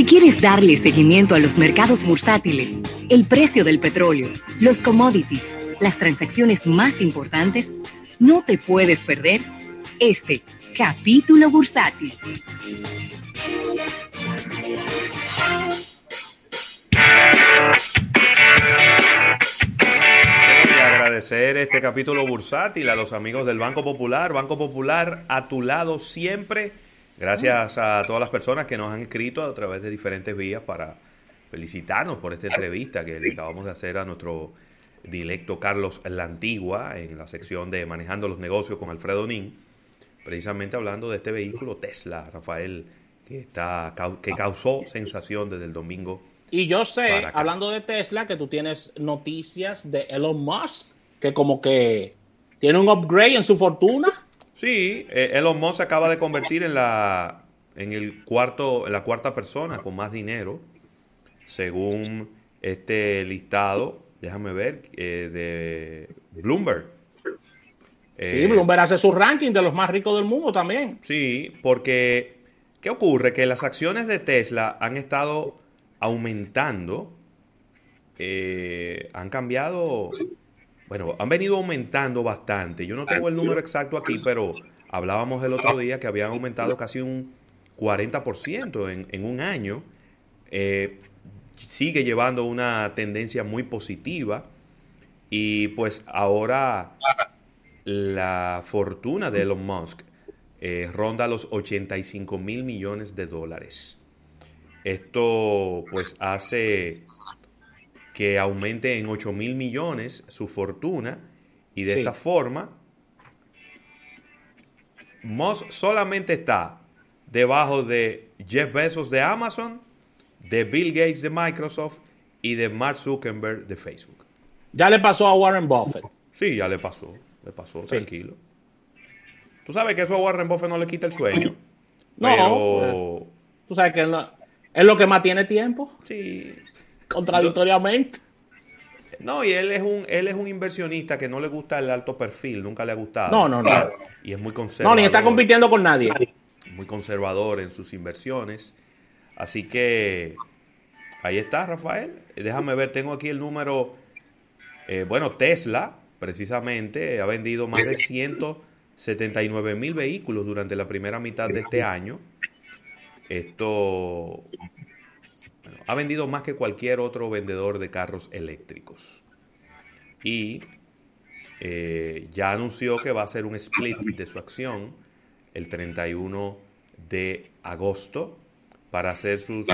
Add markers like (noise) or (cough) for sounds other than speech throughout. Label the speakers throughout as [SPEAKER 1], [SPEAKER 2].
[SPEAKER 1] Si quieres darle seguimiento a los mercados bursátiles, el precio del petróleo, los commodities, las transacciones más importantes, no te puedes perder este capítulo bursátil.
[SPEAKER 2] agradecer este capítulo bursátil a los amigos del Banco Popular. Banco Popular a tu lado siempre. Gracias a todas las personas que nos han escrito a través de diferentes vías para felicitarnos por esta entrevista que le acabamos de hacer a nuestro directo Carlos La Antigua en la sección de Manejando los Negocios con Alfredo Nin, precisamente hablando de este vehículo Tesla, Rafael, que, está, que causó sensación desde el domingo.
[SPEAKER 3] Y yo sé, hablando de Tesla, que tú tienes noticias de Elon Musk que como que tiene un upgrade en su fortuna.
[SPEAKER 2] Sí, eh, Elon Musk se acaba de convertir en la en el cuarto en la cuarta persona con más dinero según este listado, déjame ver, eh, de Bloomberg.
[SPEAKER 3] sí, Bloomberg hace su ranking de los más ricos del mundo también.
[SPEAKER 2] Sí, porque ¿qué ocurre? Que las acciones de Tesla han estado aumentando, eh, han cambiado bueno, han venido aumentando bastante. Yo no tengo el número exacto aquí, pero hablábamos el otro día que habían aumentado casi un 40% en, en un año. Eh, sigue llevando una tendencia muy positiva y pues ahora la fortuna de Elon Musk eh, ronda los 85 mil millones de dólares. Esto pues hace que aumente en 8 mil millones su fortuna y de esta forma Moss solamente está debajo de Jeff Bezos de Amazon, de Bill Gates de Microsoft y de Mark Zuckerberg de Facebook.
[SPEAKER 3] Ya le pasó a Warren Buffett.
[SPEAKER 2] Sí, ya le pasó, le pasó, tranquilo. Tú sabes que eso a Warren Buffett no le quita el sueño.
[SPEAKER 3] No, pero... tú sabes que es lo que más tiene tiempo.
[SPEAKER 2] Sí,
[SPEAKER 3] contradictoriamente.
[SPEAKER 2] No, y él es un él es un inversionista que no le gusta el alto perfil, nunca le ha gustado.
[SPEAKER 3] No, no, no.
[SPEAKER 2] Y es muy conservador.
[SPEAKER 3] No, ni está compitiendo con nadie.
[SPEAKER 2] Muy conservador en sus inversiones. Así que ahí está, Rafael. Déjame ver, tengo aquí el número. Eh, bueno, Tesla, precisamente, ha vendido más de 179 mil vehículos durante la primera mitad de este año. Esto ha vendido más que cualquier otro vendedor de carros eléctricos. Y eh, ya anunció que va a hacer un split de su acción el 31 de agosto para hacer su,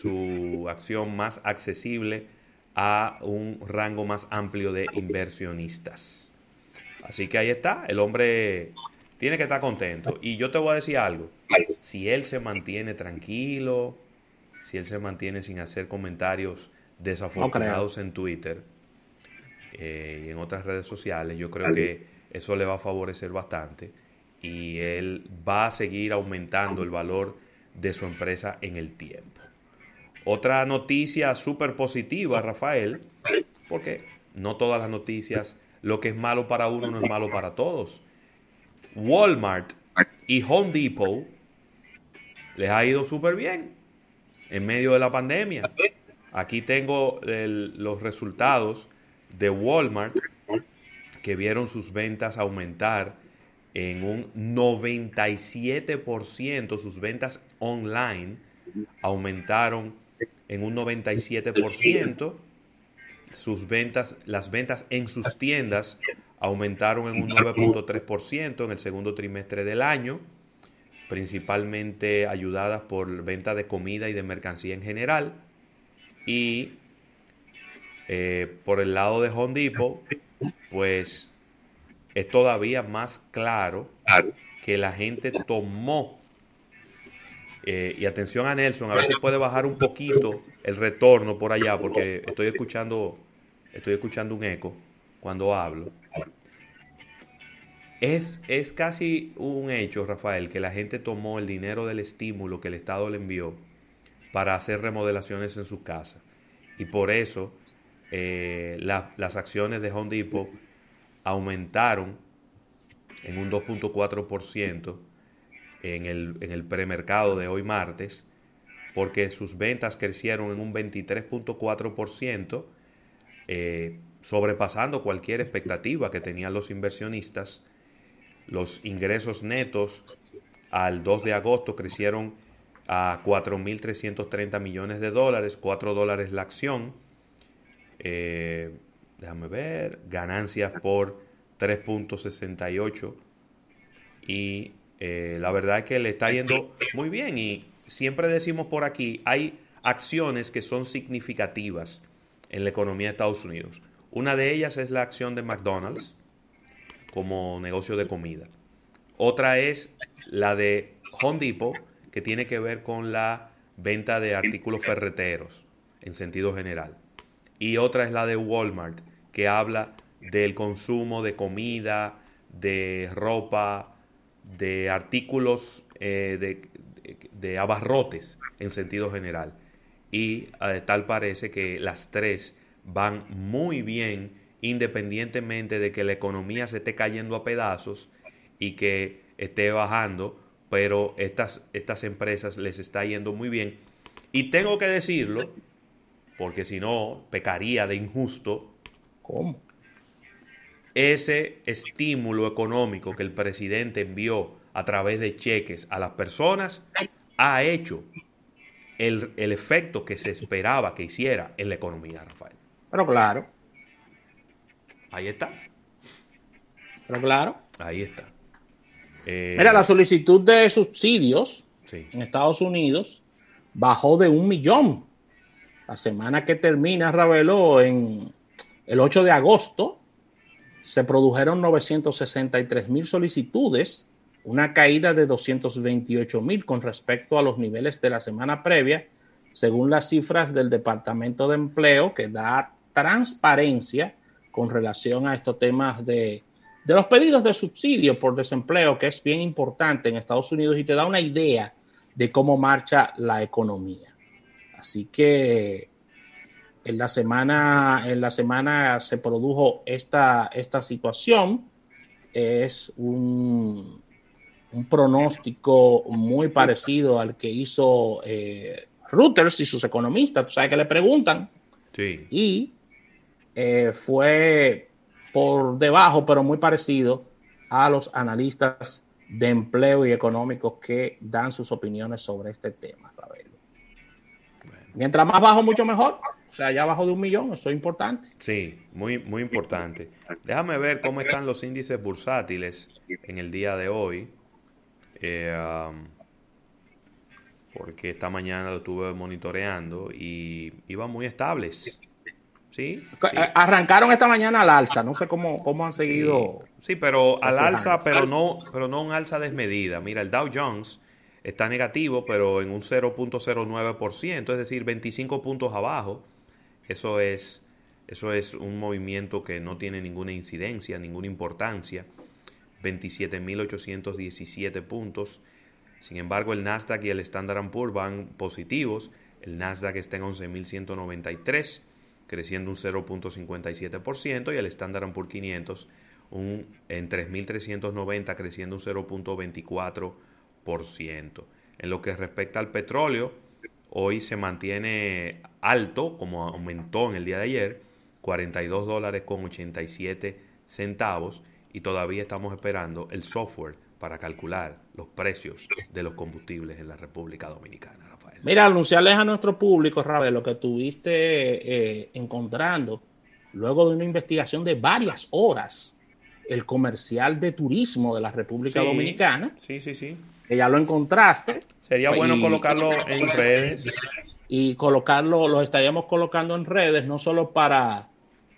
[SPEAKER 2] su acción más accesible a un rango más amplio de inversionistas. Así que ahí está, el hombre tiene que estar contento. Y yo te voy a decir algo, si él se mantiene tranquilo, si él se mantiene sin hacer comentarios desafortunados en Twitter eh, y en otras redes sociales, yo creo que eso le va a favorecer bastante y él va a seguir aumentando el valor de su empresa en el tiempo. Otra noticia súper positiva, Rafael, porque no todas las noticias, lo que es malo para uno no es malo para todos. Walmart y Home Depot les ha ido súper bien en medio de la pandemia. Aquí tengo los resultados de Walmart que vieron sus ventas aumentar en un 97%, sus ventas online aumentaron en un 97%, sus ventas, las ventas en sus tiendas aumentaron en un 9.3% en el segundo trimestre del año principalmente ayudadas por venta de comida y de mercancía en general. Y eh, por el lado de Home Depot, pues es todavía más claro que la gente tomó, eh, y atención a Nelson, a ver si puede bajar un poquito el retorno por allá, porque estoy escuchando, estoy escuchando un eco cuando hablo. Es, es casi un hecho, Rafael, que la gente tomó el dinero del estímulo que el Estado le envió para hacer remodelaciones en sus casas. Y por eso eh, las acciones de Home Depot aumentaron en un 2.4% en el, en el premercado de hoy martes, porque sus ventas crecieron en un 23.4%, eh, sobrepasando cualquier expectativa que tenían los inversionistas. Los ingresos netos al 2 de agosto crecieron a 4.330 millones de dólares, 4 dólares la acción. Eh, déjame ver, ganancias por 3.68 y eh, la verdad es que le está yendo muy bien y siempre decimos por aquí, hay acciones que son significativas en la economía de Estados Unidos. Una de ellas es la acción de McDonald's como negocio de comida. Otra es la de Home Depot, que tiene que ver con la venta de artículos ferreteros en sentido general. Y otra es la de Walmart, que habla del consumo de comida, de ropa, de artículos eh, de, abarrotes en sentido general. Y eh, tal parece que las tres van muy bien independientemente de que la economía se esté cayendo a pedazos y que esté bajando, pero estas, estas empresas les está yendo muy bien. Y tengo que decirlo, porque si no, pecaría de injusto.
[SPEAKER 3] ¿Cómo?
[SPEAKER 2] Ese estímulo económico que el presidente envió a través de cheques a las personas ha hecho el, el efecto que se esperaba que hiciera en la economía, Rafael.
[SPEAKER 3] Pero claro.
[SPEAKER 2] Ahí está.
[SPEAKER 3] Pero claro.
[SPEAKER 2] Ahí está.
[SPEAKER 3] Eh, Mira, la solicitud de subsidios en Estados Unidos bajó de un millón. La semana que termina, Ravelo, en el 8 de agosto, se produjeron 963 mil solicitudes, una caída de 228 mil con respecto a los niveles de la semana previa, según las cifras del Departamento de Empleo, que da transparencia con relación a estos temas de, de los pedidos de subsidio por desempleo, que es bien importante en Estados Unidos y te da una idea de cómo marcha la economía. Así que en la semana, en la semana se produjo esta, esta situación. Es un, un pronóstico muy parecido al que hizo eh, Reuters y sus economistas. Tú sabes que le preguntan.
[SPEAKER 2] Sí.
[SPEAKER 3] Y eh, fue por debajo, pero muy parecido a los analistas de empleo y económicos que dan sus opiniones sobre este tema, Mientras más bajo, mucho mejor. O sea, ya abajo de un millón, eso es importante.
[SPEAKER 2] Sí, muy, muy importante. Déjame ver cómo están los índices bursátiles en el día de hoy. Eh, um, porque esta mañana lo estuve monitoreando y iban muy estables. Sí,
[SPEAKER 3] Arrancaron esta mañana al alza, no sé cómo, cómo han seguido.
[SPEAKER 2] Sí, pero al alza, pero no, pero no un alza desmedida. Mira, el Dow Jones está negativo, pero en un 0.09%, es decir, 25 puntos abajo. Eso es, eso es un movimiento que no tiene ninguna incidencia, ninguna importancia. 27.817 puntos. Sin embargo, el Nasdaq y el Standard Poor's van positivos. El Nasdaq está en 11.193 creciendo un 0.57% y el Standard Poor's 500 un, en 3.390 creciendo un 0.24%. En lo que respecta al petróleo, hoy se mantiene alto, como aumentó en el día de ayer, 42 dólares con 87 centavos y todavía estamos esperando el software para calcular los precios de los combustibles en la República Dominicana.
[SPEAKER 3] Mira, anunciarles a nuestro público, Rabe, lo que estuviste eh, encontrando luego de una investigación de varias horas, el comercial de turismo de la República Dominicana.
[SPEAKER 2] Sí, sí, sí.
[SPEAKER 3] Que ya lo encontraste.
[SPEAKER 2] Sería bueno colocarlo (laughs) en redes.
[SPEAKER 3] Y colocarlo, lo estaríamos colocando en redes, no solo para,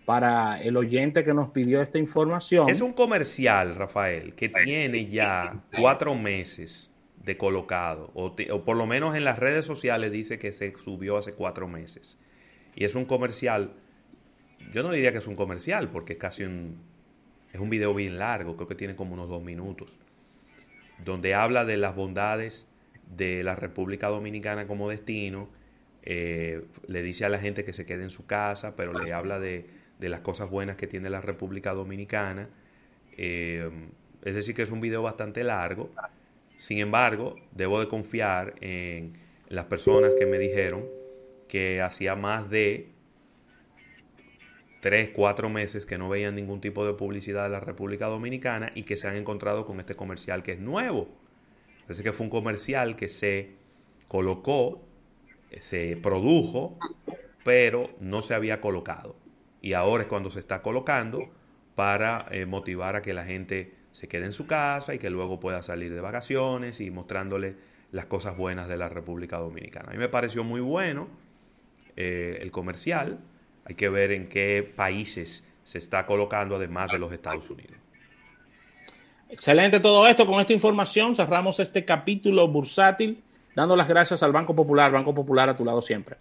[SPEAKER 3] para el oyente que nos pidió esta información.
[SPEAKER 2] Es un comercial, Rafael, que tiene ya cuatro meses de colocado, o, por lo menos en las redes sociales dice que se subió hace cuatro meses. Y es un comercial, yo no diría que es un comercial, porque es casi un, es un video bien largo, creo que tiene como unos dos minutos, donde habla de las bondades de la República Dominicana como destino, eh, le dice a la gente que se quede en su casa, pero le habla de, de las cosas buenas que tiene la República Dominicana. Eh, es decir, que es un video bastante largo sin embargo, debo de confiar en las personas que me dijeron que hacía más de tres, cuatro meses que no veían ningún tipo de publicidad de la República Dominicana y que se han encontrado con este comercial que es nuevo. Parece que fue un comercial que se colocó, se produjo, pero no se había colocado. Y ahora es cuando se está colocando para eh, motivar a que la gente se quede en su casa y que luego pueda salir de vacaciones y mostrándole las cosas buenas de la República Dominicana. A mí me pareció muy bueno eh, el comercial. Hay que ver en qué países se está colocando además de los Estados Unidos.
[SPEAKER 3] Excelente todo esto. Con esta información cerramos este capítulo bursátil, dando las gracias al Banco Popular. Banco Popular a tu lado siempre.